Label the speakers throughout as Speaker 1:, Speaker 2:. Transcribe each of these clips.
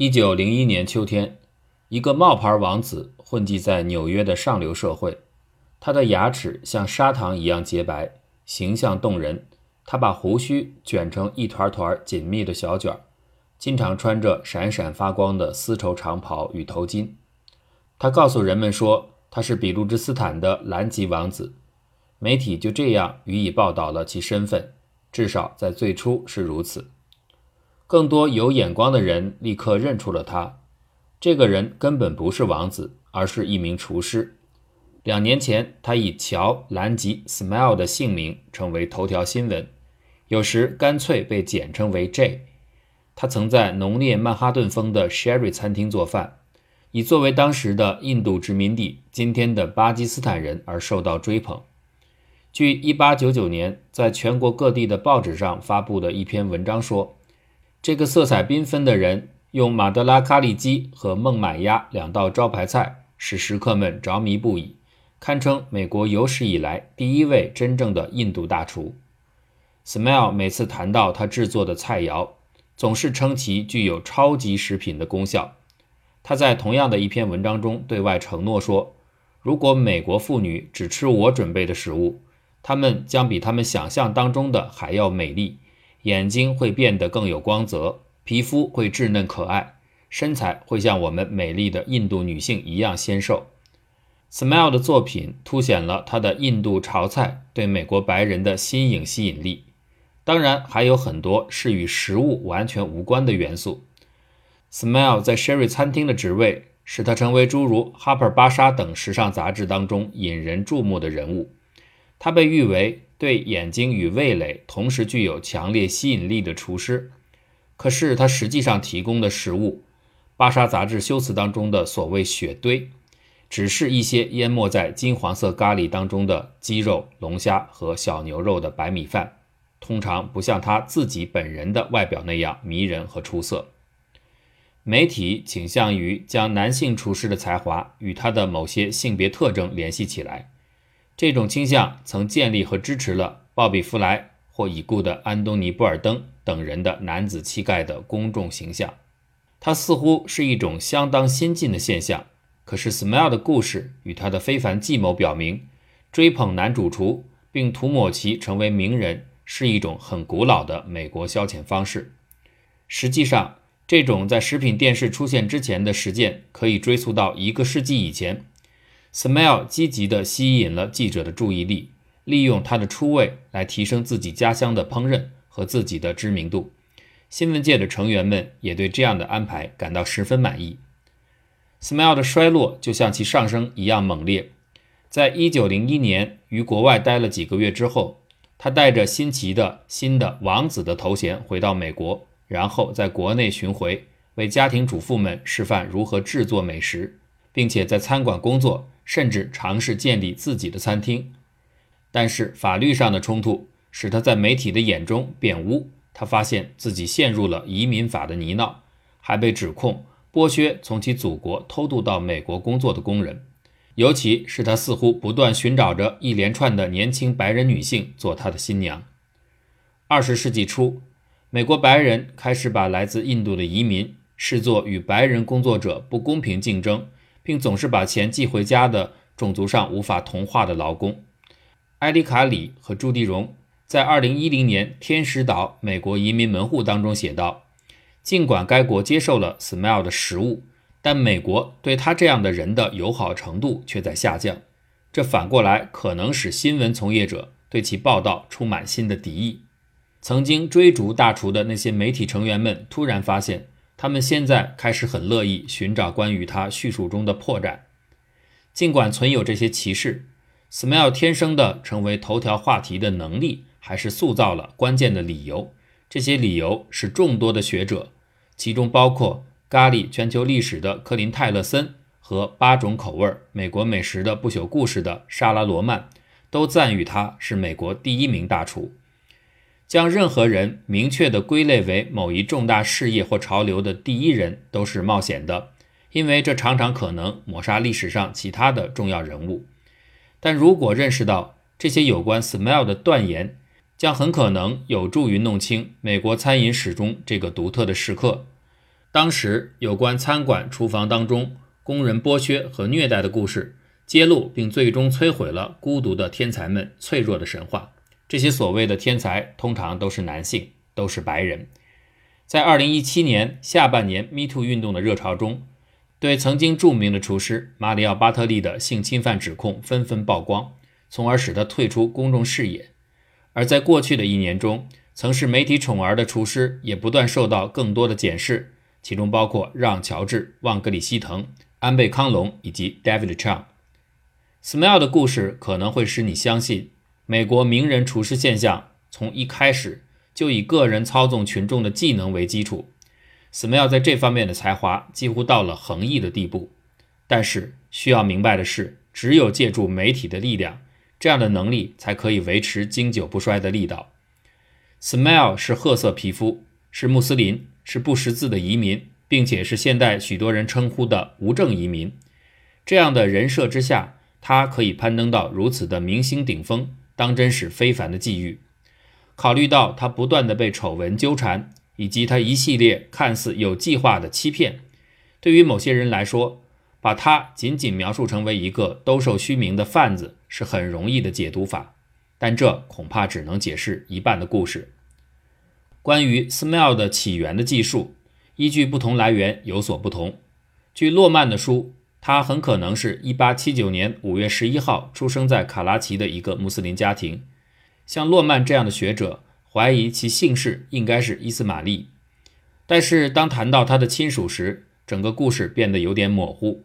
Speaker 1: 一九零一年秋天，一个冒牌王子混迹在纽约的上流社会。他的牙齿像砂糖一样洁白，形象动人。他把胡须卷成一团团紧密的小卷，经常穿着闪闪发光的丝绸长袍与头巾。他告诉人们说他是比路支斯坦的蓝吉王子。媒体就这样予以报道了其身份，至少在最初是如此。更多有眼光的人立刻认出了他，这个人根本不是王子，而是一名厨师。两年前，他以乔·兰吉 （Smile） 的姓名成为头条新闻，有时干脆被简称为 J。他曾在浓烈曼哈顿风的 Sherry 餐厅做饭，以作为当时的印度殖民地、今天的巴基斯坦人而受到追捧。据1899年在全国各地的报纸上发布的一篇文章说。这个色彩缤纷的人用马德拉咖喱鸡和孟买鸭两道招牌菜，使食客们着迷不已，堪称美国有史以来第一位真正的印度大厨。Smile 每次谈到他制作的菜肴，总是称其具有超级食品的功效。他在同样的一篇文章中对外承诺说：“如果美国妇女只吃我准备的食物，她们将比她们想象当中的还要美丽。”眼睛会变得更有光泽，皮肤会稚嫩可爱，身材会像我们美丽的印度女性一样纤瘦。Smile 的作品凸显了他的印度潮菜对美国白人的新颖吸引力，当然还有很多是与食物完全无关的元素。Smile 在 Sherry 餐厅的职位使他成为诸如《Harper 芭莎》等时尚杂志当中引人注目的人物，他被誉为。对眼睛与味蕾同时具有强烈吸引力的厨师，可是他实际上提供的食物，《芭莎》杂志修辞当中的所谓“雪堆”，只是一些淹没在金黄色咖喱当中的鸡肉、龙虾和小牛肉的白米饭，通常不像他自己本人的外表那样迷人和出色。媒体倾向于将男性厨师的才华与他的某些性别特征联系起来。这种倾向曾建立和支持了鲍比·弗莱或已故的安东尼·布尔登等人的男子气概的公众形象。他似乎是一种相当先进的现象。可是，Smile 的故事与他的非凡计谋表明，追捧男主厨并涂抹其成为名人是一种很古老的美国消遣方式。实际上，这种在食品电视出现之前的实践可以追溯到一个世纪以前。Smile 积极地吸引了记者的注意力，利用他的出位来提升自己家乡的烹饪和自己的知名度。新闻界的成员们也对这样的安排感到十分满意。Smile 的衰落就像其上升一样猛烈。在一九零一年于国外待了几个月之后，他带着新奇的新的王子的头衔回到美国，然后在国内巡回，为家庭主妇们示范如何制作美食，并且在餐馆工作。甚至尝试建立自己的餐厅，但是法律上的冲突使他在媒体的眼中变污。他发现自己陷入了移民法的泥淖，还被指控剥削从其祖国偷渡到美国工作的工人。尤其是他似乎不断寻找着一连串的年轻白人女性做他的新娘。二十世纪初，美国白人开始把来自印度的移民视作与白人工作者不公平竞争。并总是把钱寄回家的种族上无法同化的劳工，埃里卡里和朱迪荣在2010年《天使岛：美国移民门户》当中写道：“尽管该国接受了 Smile 的食物，但美国对他这样的人的友好程度却在下降。这反过来可能使新闻从业者对其报道充满新的敌意。曾经追逐大厨的那些媒体成员们突然发现。”他们现在开始很乐意寻找关于他叙述中的破绽，尽管存有这些歧视，Smile 天生的成为头条话题的能力，还是塑造了关键的理由。这些理由是众多的学者，其中包括咖喱全球历史的科林泰勒森和八种口味美国美食的不朽故事的莎拉罗曼，都赞誉他是美国第一名大厨。将任何人明确地归类为某一重大事业或潮流的第一人都是冒险的，因为这常常可能抹杀历史上其他的重要人物。但如果认识到这些有关 Smile 的断言，将很可能有助于弄清美国餐饮史中这个独特的时刻。当时有关餐馆厨房当中工人剥削和虐待的故事揭露，并最终摧毁了孤独的天才们脆弱的神话。这些所谓的天才通常都是男性，都是白人。在2017年下半年 Me Too 运动的热潮中，对曾经著名的厨师马里奥·巴特利的性侵犯指控纷纷曝光，从而使他退出公众视野。而在过去的一年中，曾是媒体宠儿的厨师也不断受到更多的检视。其中包括让·乔治、旺格里希滕、安倍康隆以及 David Chang。Smile 的故事可能会使你相信，美国名人厨师现象从一开始就以个人操纵群众的技能为基础。Smile 在这方面的才华几乎到了横溢的地步。但是需要明白的是，只有借助媒体的力量，这样的能力才可以维持经久不衰的力道。Smile 是褐色皮肤，是穆斯林。是不识字的移民，并且是现代许多人称呼的无证移民。这样的人设之下，他可以攀登到如此的明星顶峰，当真是非凡的际遇。考虑到他不断的被丑闻纠缠，以及他一系列看似有计划的欺骗，对于某些人来说，把他仅仅描述成为一个兜售虚名的贩子是很容易的解读法，但这恐怕只能解释一半的故事。关于 Smile 的起源的记述，依据不同来源有所不同。据洛曼的书，他很可能是一八七九年五月十一号出生在卡拉奇的一个穆斯林家庭。像洛曼这样的学者怀疑其姓氏应该是伊斯玛利，但是当谈到他的亲属时，整个故事变得有点模糊。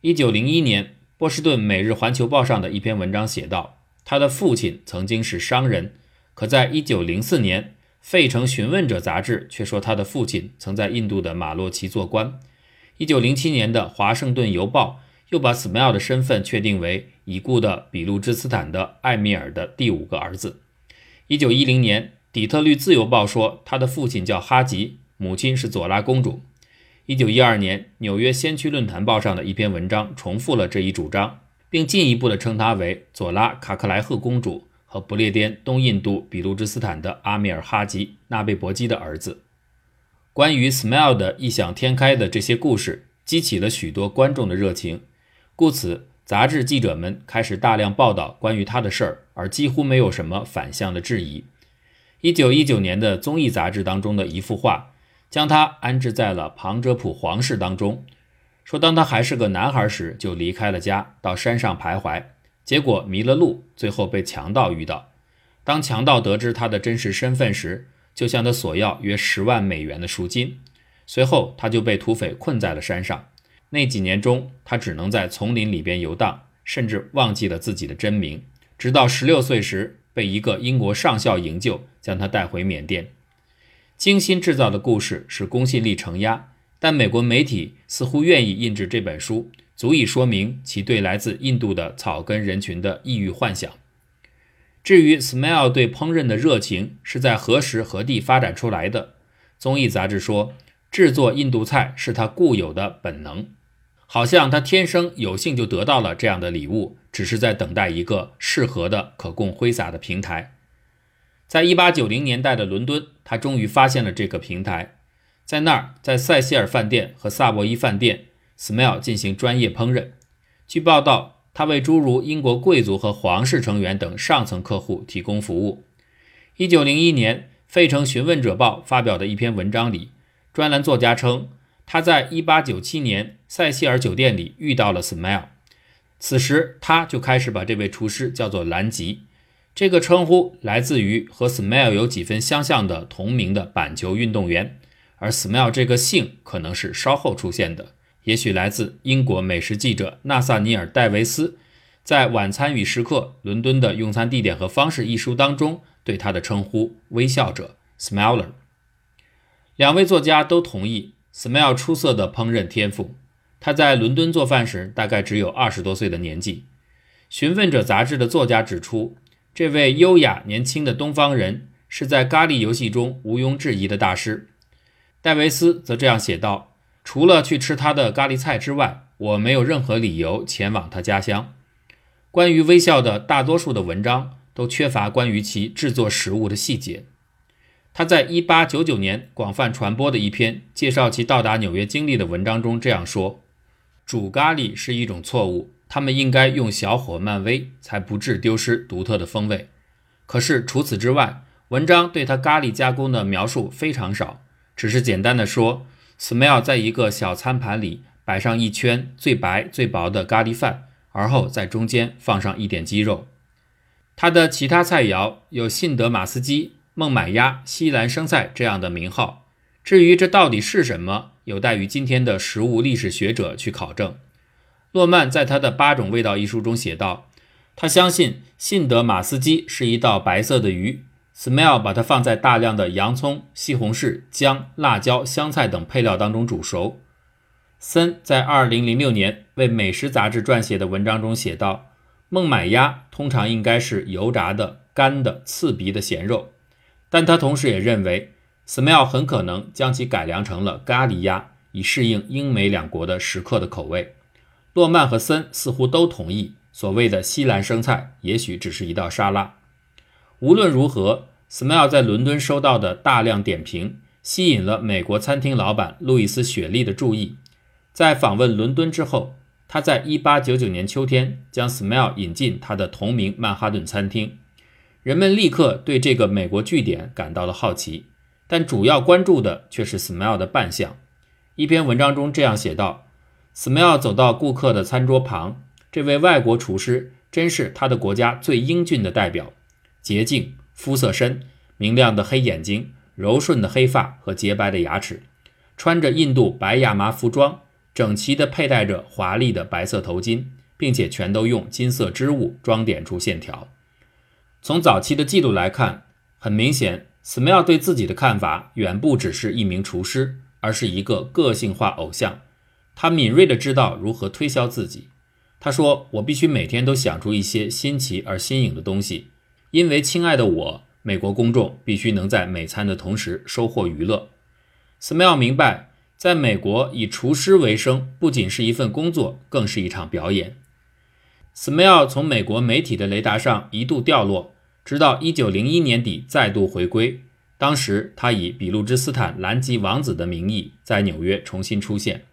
Speaker 1: 一九零一年，波士顿《每日环球报》上的一篇文章写道，他的父亲曾经是商人，可在一九零四年。《费城询问者》杂志却说，他的父亲曾在印度的马洛奇做官。1907年的《华盛顿邮报》又把 Smile 的身份确定为已故的比路支斯坦的艾米尔的第五个儿子。1910年，《底特律自由报》说他的父亲叫哈吉，母亲是佐拉公主。1912年，《纽约先驱论坛报》上的一篇文章重复了这一主张，并进一步的称他为佐拉卡克莱赫公主。和不列颠东印度比路支斯坦的阿米尔哈吉纳贝伯基的儿子。关于 Smile 的异想天开的这些故事，激起了许多观众的热情，故此杂志记者们开始大量报道关于他的事儿，而几乎没有什么反向的质疑。一九一九年的综艺杂志当中的一幅画，将他安置在了庞哲普皇室当中，说当他还是个男孩时就离开了家，到山上徘徊。结果迷了路，最后被强盗遇到。当强盗得知他的真实身份时，就向他索要约十万美元的赎金。随后，他就被土匪困在了山上。那几年中，他只能在丛林里边游荡，甚至忘记了自己的真名。直到十六岁时，被一个英国上校营救，将他带回缅甸。精心制造的故事使公信力承压，但美国媒体似乎愿意印制这本书。足以说明其对来自印度的草根人群的异域幻想。至于 Smile 对烹饪的热情是在何时何地发展出来的，综艺杂志说，制作印度菜是他固有的本能，好像他天生有幸就得到了这样的礼物，只是在等待一个适合的可供挥洒的平台。在一八九零年代的伦敦，他终于发现了这个平台，在那儿，在塞西尔饭店和萨博伊饭店。Smile 进行专业烹饪。据报道，他为诸如英国贵族和皇室成员等上层客户提供服务。1901年，《费城询问者报》发表的一篇文章里，专栏作家称，他在1897年塞西尔酒店里遇到了 Smile。此时，他就开始把这位厨师叫做兰吉。这个称呼来自于和 Smile 有几分相像的同名的板球运动员，而 Smile 这个姓可能是稍后出现的。也许来自英国美食记者纳萨尼尔·戴维斯在《晚餐与食客：伦敦的用餐地点和方式》一书当中对他的称呼“微笑者 ”（Smiler）。两位作家都同意 Smile 出色的烹饪天赋。他在伦敦做饭时大概只有二十多岁的年纪。《询问者》杂志的作家指出，这位优雅年轻的东方人是在咖喱游戏中毋庸置疑的大师。戴维斯则这样写道。除了去吃他的咖喱菜之外，我没有任何理由前往他家乡。关于微笑的大多数的文章都缺乏关于其制作食物的细节。他在1899年广泛传播的一篇介绍其到达纽约经历的文章中这样说：“煮咖喱是一种错误，他们应该用小火慢煨，才不致丢失独特的风味。”可是除此之外，文章对他咖喱加工的描述非常少，只是简单的说：“Smell 在一个小餐盘里摆上一圈最白最薄的咖喱饭，而后在中间放上一点鸡肉。”他的其他菜肴有信德马斯基。孟买鸭、西兰生菜这样的名号，至于这到底是什么，有待于今天的食物历史学者去考证。诺曼在他的《八种味道》一书中写道，他相信信德马斯基是一道白色的鱼。Smell 把它放在大量的洋葱、西红柿、姜、辣椒、香菜等配料当中煮熟。森在2006年为《美食》杂志撰写的文章中写道，孟买鸭通常应该是油炸的、干的、刺鼻的咸肉。但他同时也认为，Smell 很可能将其改良成了咖喱鸭，以适应英美两国的食客的口味。诺曼和森似乎都同意，所谓的西兰生菜也许只是一道沙拉。无论如何，Smile 在伦敦收到的大量点评，吸引了美国餐厅老板路易斯·雪莉的注意。在访问伦敦之后，他在1899年秋天将 Smile 引进他的同名曼哈顿餐厅。人们立刻对这个美国据点感到了好奇，但主要关注的却是 Smile 的扮相。一篇文章中这样写道：“Smile 走到顾客的餐桌旁，这位外国厨师真是他的国家最英俊的代表，洁净、肤色深、明亮的黑眼睛、柔顺的黑发和洁白的牙齿，穿着印度白亚麻服装，整齐地佩戴着华丽的白色头巾，并且全都用金色织物装点出线条。从早期的记录来看，很明显，Smell 对自己的看法远不只是一名厨师，而是一个个性化偶像。他敏锐地知道如何推销自己。他说：“我必须每天都想出一些新奇而新颖的东西，因为亲爱的我，美国公众必须能在美餐的同时收获娱乐。”Smell 明白，在美国以厨师为生不仅是一份工作，更是一场表演。Smell 从美国媒体的雷达上一度掉落。直到一九零一年底再度回归，当时他以比路之斯坦兰吉王子的名义在纽约重新出现。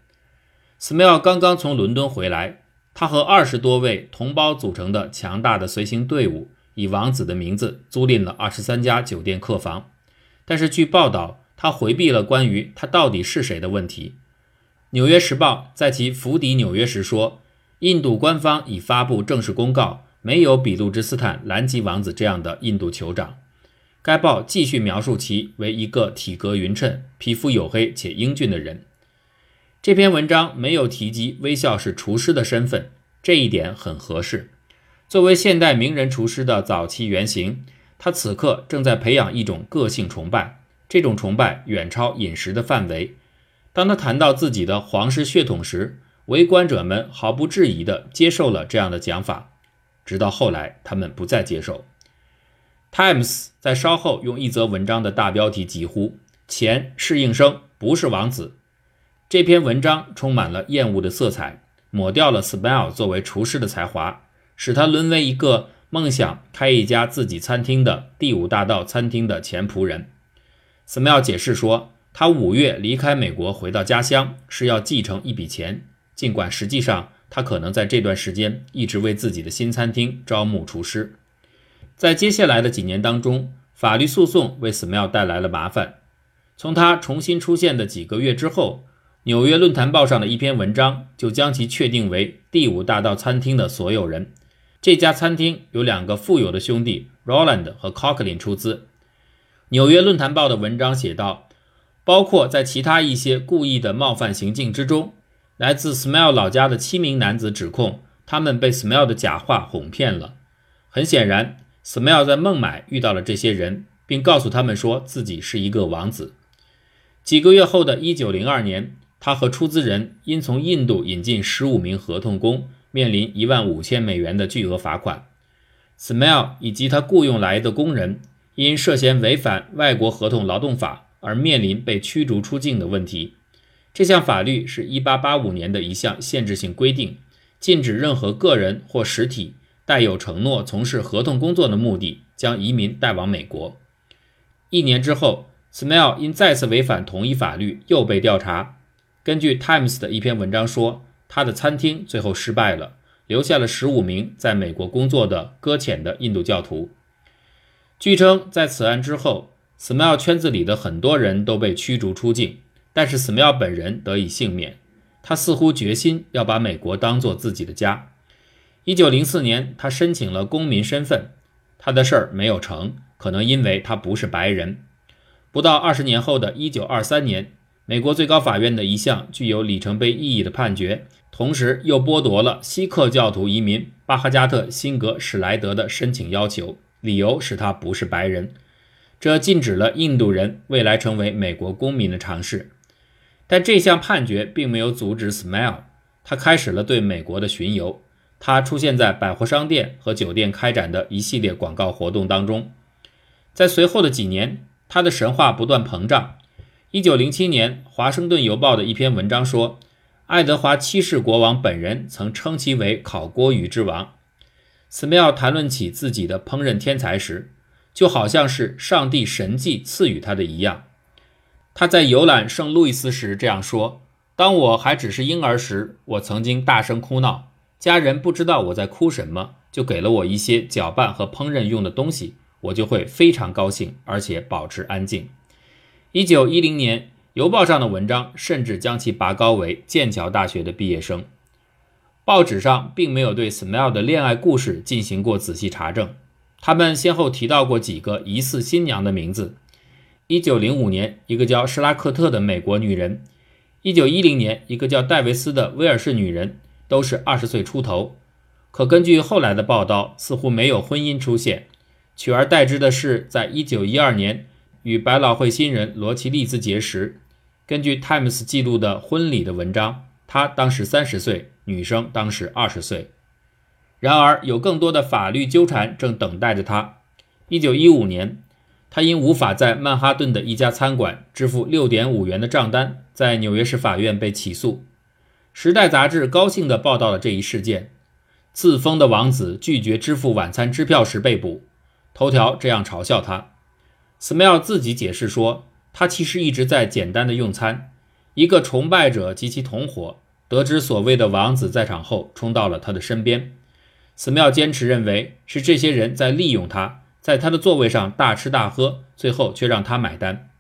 Speaker 1: Smell 刚刚从伦敦回来，他和二十多位同胞组成的强大的随行队伍，以王子的名字租赁了二十三家酒店客房。但是据报道，他回避了关于他到底是谁的问题。《纽约时报》在其伏底纽约时说，印度官方已发布正式公告。没有比路芝斯坦兰吉王子这样的印度酋长。该报继续描述其为一个体格匀称、皮肤黝黑且英俊的人。这篇文章没有提及微笑是厨师的身份，这一点很合适。作为现代名人厨师的早期原型，他此刻正在培养一种个性崇拜，这种崇拜远超饮食的范围。当他谈到自己的皇室血统时，围观者们毫不质疑地接受了这样的讲法。直到后来，他们不再接受。Times 在稍后用一则文章的大标题疾呼：“钱是应声，不是王子。”这篇文章充满了厌恶的色彩，抹掉了 Smell 作为厨师的才华，使他沦为一个梦想开一家自己餐厅的第五大道餐厅的前仆人。Smell 解释说，他五月离开美国回到家乡是要继承一笔钱，尽管实际上。他可能在这段时间一直为自己的新餐厅招募厨师。在接下来的几年当中，法律诉讼为 Smell 带来了麻烦。从他重新出现的几个月之后，《纽约论坛报》上的一篇文章就将其确定为第五大道餐厅的所有人。这家餐厅由两个富有的兄弟 Roland 和 Coughlin 出资。《纽约论坛报》的文章写道，包括在其他一些故意的冒犯行径之中。来自 Smell 老家的七名男子指控，他们被 Smell 的假话哄骗了。很显然，Smell 在孟买遇到了这些人，并告诉他们说自己是一个王子。几个月后的一九零二年，他和出资人因从印度引进十五名合同工，面临一万五千美元的巨额罚款。Smell 以及他雇佣来的工人因涉嫌违反外国合同劳动法而面临被驱逐出境的问题。这项法律是一八八五年的一项限制性规定，禁止任何个人或实体带有承诺从事合同工作的目的将移民带往美国。一年之后 Smell 因再次违反同一法律又被调查。根据 Times 的一篇文章说，他的餐厅最后失败了，留下了十五名在美国工作的搁浅的印度教徒。据称，在此案之后，Smile 圈子里的很多人都被驱逐出境，但是 Smell 本人得以幸免。他似乎决心要把美国当做自己的家。一九零四年，他申请了公民身份，他的事儿没有成，可能因为他不是白人。不到二十年后的一九二三年，美国最高法院的一项具有里程碑意义的判决，同时又剥夺了锡克教徒移民巴哈加特辛格史莱德的申请要求，理由是他不是白人。这禁止了印度人未来成为美国公民的尝试。但这项判决并没有阻止 Smile，他开始了对美国的巡游。他出现在百货商店和酒店开展的一系列广告活动当中，在随后的几年，他的神话不断膨胀。一九零七年，《华盛顿邮报》的一篇文章说，爱德华七世国王本人曾称其为“烤锅鱼之王”。斯梅尔谈论起自己的烹饪天才时，就好像是上帝神迹赐予他的一样。他在游览圣路易斯时这样说：“当我还只是婴儿时，我曾经大声哭闹。”家人不知道我在哭什么，就给了我一些搅拌和烹饪用的东西，我就会非常高兴，而且保持安静。一九一零年，邮报上的文章甚至将其拔高为剑桥大学的毕业生。报纸上并没有对 Smile 的恋爱故事进行过仔细查证，他们先后提到过几个疑似新娘的名字：一九零五年，一个叫施拉克特的美国女人；一九一零年，一个叫戴维斯的威尔士女人。都是二十岁出头，可根据后来的报道，似乎没有婚姻出现，取而代之的是，在一九一二年与百老汇新人罗奇利兹结识。根据《Times》记录的婚礼的文章，他当时三十岁，女生当时二十岁。然而，有更多的法律纠缠正等待着他。一九一五年，他因无法在曼哈顿的一家餐馆支付六点五元的账单，在纽约市法院被起诉。《时代》杂志高兴地报道了这一事件：自封的王子拒绝支付晚餐支票时被捕。头条这样嘲笑他。斯梅尔自己解释说，他其实一直在简单的用餐。一个崇拜者及其同伙得知所谓的王子在场后，冲到了他的身边。Smell 坚持认为是这些人在利用他，在他的座位上大吃大喝，最后却让他买单。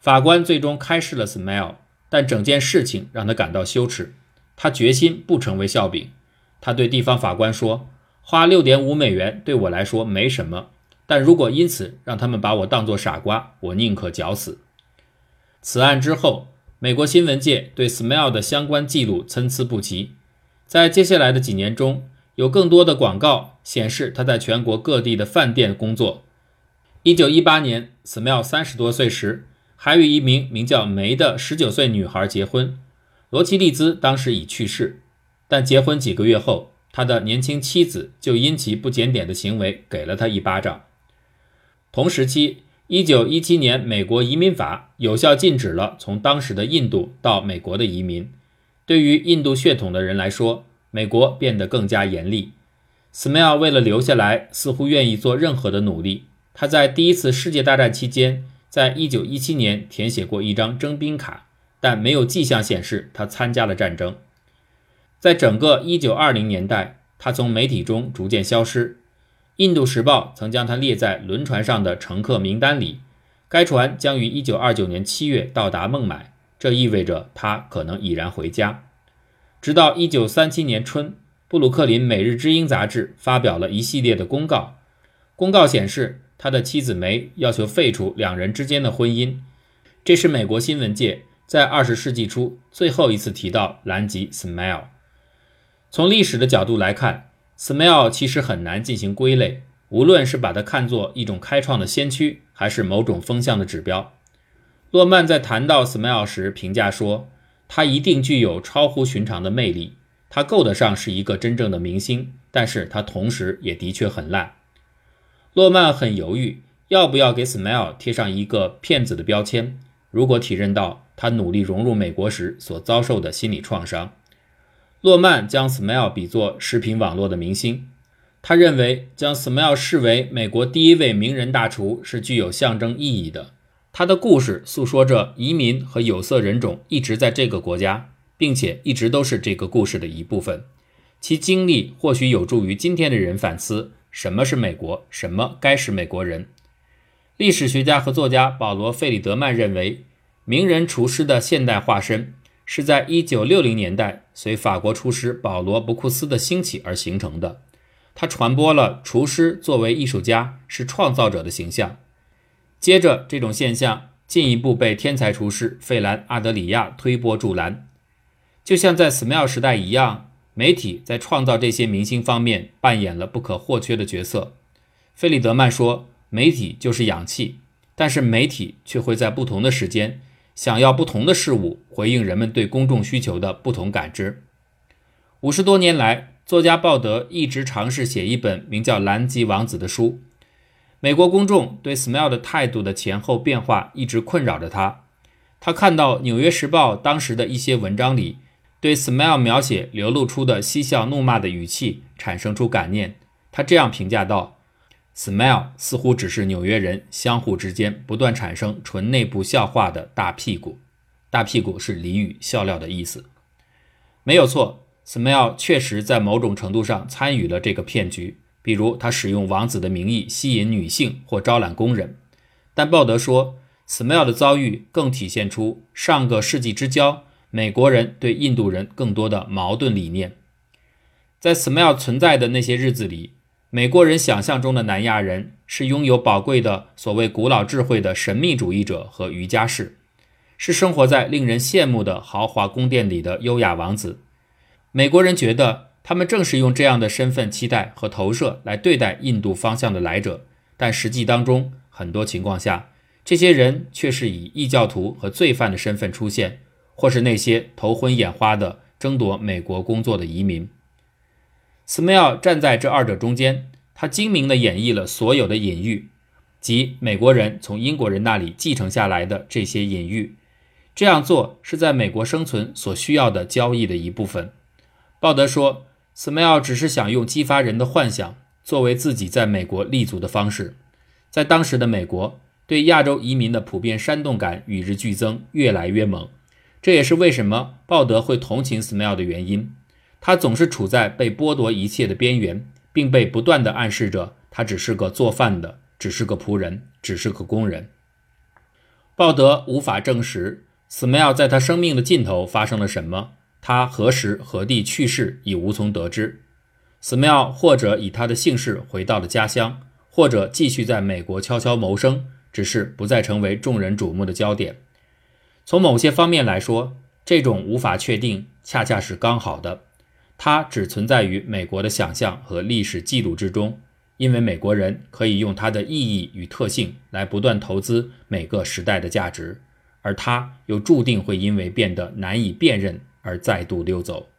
Speaker 1: 法官最终开释了 Smell，。但整件事情让他感到羞耻，他决心不成为笑柄。他对地方法官说：“花六点五美元对我来说没什么，但如果因此让他们把我当作傻瓜，我宁可绞死。”此案之后，美国新闻界对 Smile 的相关记录参差不齐。在接下来的几年中，有更多的广告显示他在全国各地的饭店工作。一九一八年，Smile 三十多岁时。还与一名名叫梅的十九岁女孩结婚，罗奇利兹当时已去世，但结婚几个月后，他的年轻妻子就因其不检点的行为给了他一巴掌。同时期，一九一七年，美国移民法有效禁止了从当时的印度到美国的移民，对于印度血统的人来说，美国变得更加严厉。斯梅尔为了留下来，似乎愿意做任何的努力。他在第一次世界大战期间。在一九一七年填写过一张征兵卡，但没有迹象显示他参加了战争。在整个一九二零年代，他从媒体中逐渐消失。印度时报曾将他列在轮船上的乘客名单里，该船将于一九二九年七月到达孟买，这意味着他可能已然回家。直到一九三七年春，布鲁克林每日之音杂志发表了一系列的公告，公告显示。他的妻子梅要求废除两人之间的婚姻，这是美国新闻界在二十世纪初最后一次提到兰吉· Smile。从历史的角度来看，Smile 其实很难进行归类，无论是把它看作一种开创的先驱，还是某种风向的指标。洛曼在谈到 Smile 时评价说：“他一定具有超乎寻常的魅力，他够得上是一个真正的明星，但是他同时也的确很烂。”洛曼很犹豫，要不要给 Smile 贴上一个骗子的标签。如果体认到他努力融入美国时所遭受的心理创伤，洛曼将 Smile 比作视频网络的明星。他认为将 Smile 视为美国第一位名人大厨是具有象征意义的。他的故事诉说着移民和有色人种一直在这个国家，并且一直都是这个故事的一部分。其经历或许有助于今天的人反思什么是美国，什么该是美国人。历史学家和作家保罗·费里德曼认为，名人厨师的现代化身是在1960年代随法国厨师保罗·博库斯的兴起而形成的。他传播了厨师作为艺术家是创造者的形象。接着，这种现象进一步被天才厨师费兰·阿德里亚推波助澜。就像在 Smile 时代一样，媒体在创造这些明星方面扮演了不可或缺的角色。费里德曼说：“媒体就是氧气，但是媒体却会在不同的时间想要不同的事物，回应人们对公众需求的不同感知。”五十多年来，作家鲍德一直尝试写一本名叫《兰吉王子》的书。美国公众对 Smile 的态度的前后变化一直困扰着他。他看到《纽约时报》当时的一些文章里对 Smile 描写流露出的嬉笑怒骂的语气，产生出感念。他这样评价道：“Smile 似乎只是纽约人相互之间不断产生纯内部笑话的大屁股。大屁股是俚语，笑料的意思。没有错，Smile 确实在某种程度上参与了这个骗局。”比如，他使用王子的名义吸引女性或招揽工人，但鲍德说，Smile 的遭遇更体现出上个世纪之交美国人对印度人更多的矛盾理念。在 Smile 存在的那些日子里，美国人想象中的南亚人是拥有宝贵的所谓古老智慧的神秘主义者和瑜伽士，是生活在令人羡慕的豪华宫殿里的优雅王子。美国人觉得。他们正是用这样的身份期待和投射来对待印度方向的来者，但实际当中，很多情况下，这些人却是以异教徒和罪犯的身份出现，或是那些头昏眼花的争夺美国工作的移民。斯梅尔站在这二者中间，他精明地演绎了所有的隐喻，即美国人从英国人那里继承下来的这些隐喻。这样做是在美国生存所需要的交易的一部分。鲍德说。斯梅尔只是想用激发人的幻想作为自己在美国立足的方式。在当时的美国，对亚洲移民的普遍煽动感与日俱增，越来越猛。这也是为什么鲍德会同情 Smell 的原因。他总是处在被剥夺一切的边缘，并被不断地暗示着他只是个做饭的，只是个仆人，只是个工人。鲍德无法证实斯梅尔在他生命的尽头发生了什么。他何时何地去世已无从得知。斯梅尔或者以他的姓氏回到了家乡，或者继续在美国悄悄谋生，只是不再成为众人瞩目的焦点。从某些方面来说，这种无法确定恰恰是刚好的。它只存在于美国的想象和历史记录之中，因为美国人可以用它的意义与特性来不断投资每个时代的价值，而它又注定会因为变得难以辨认。而再度溜走。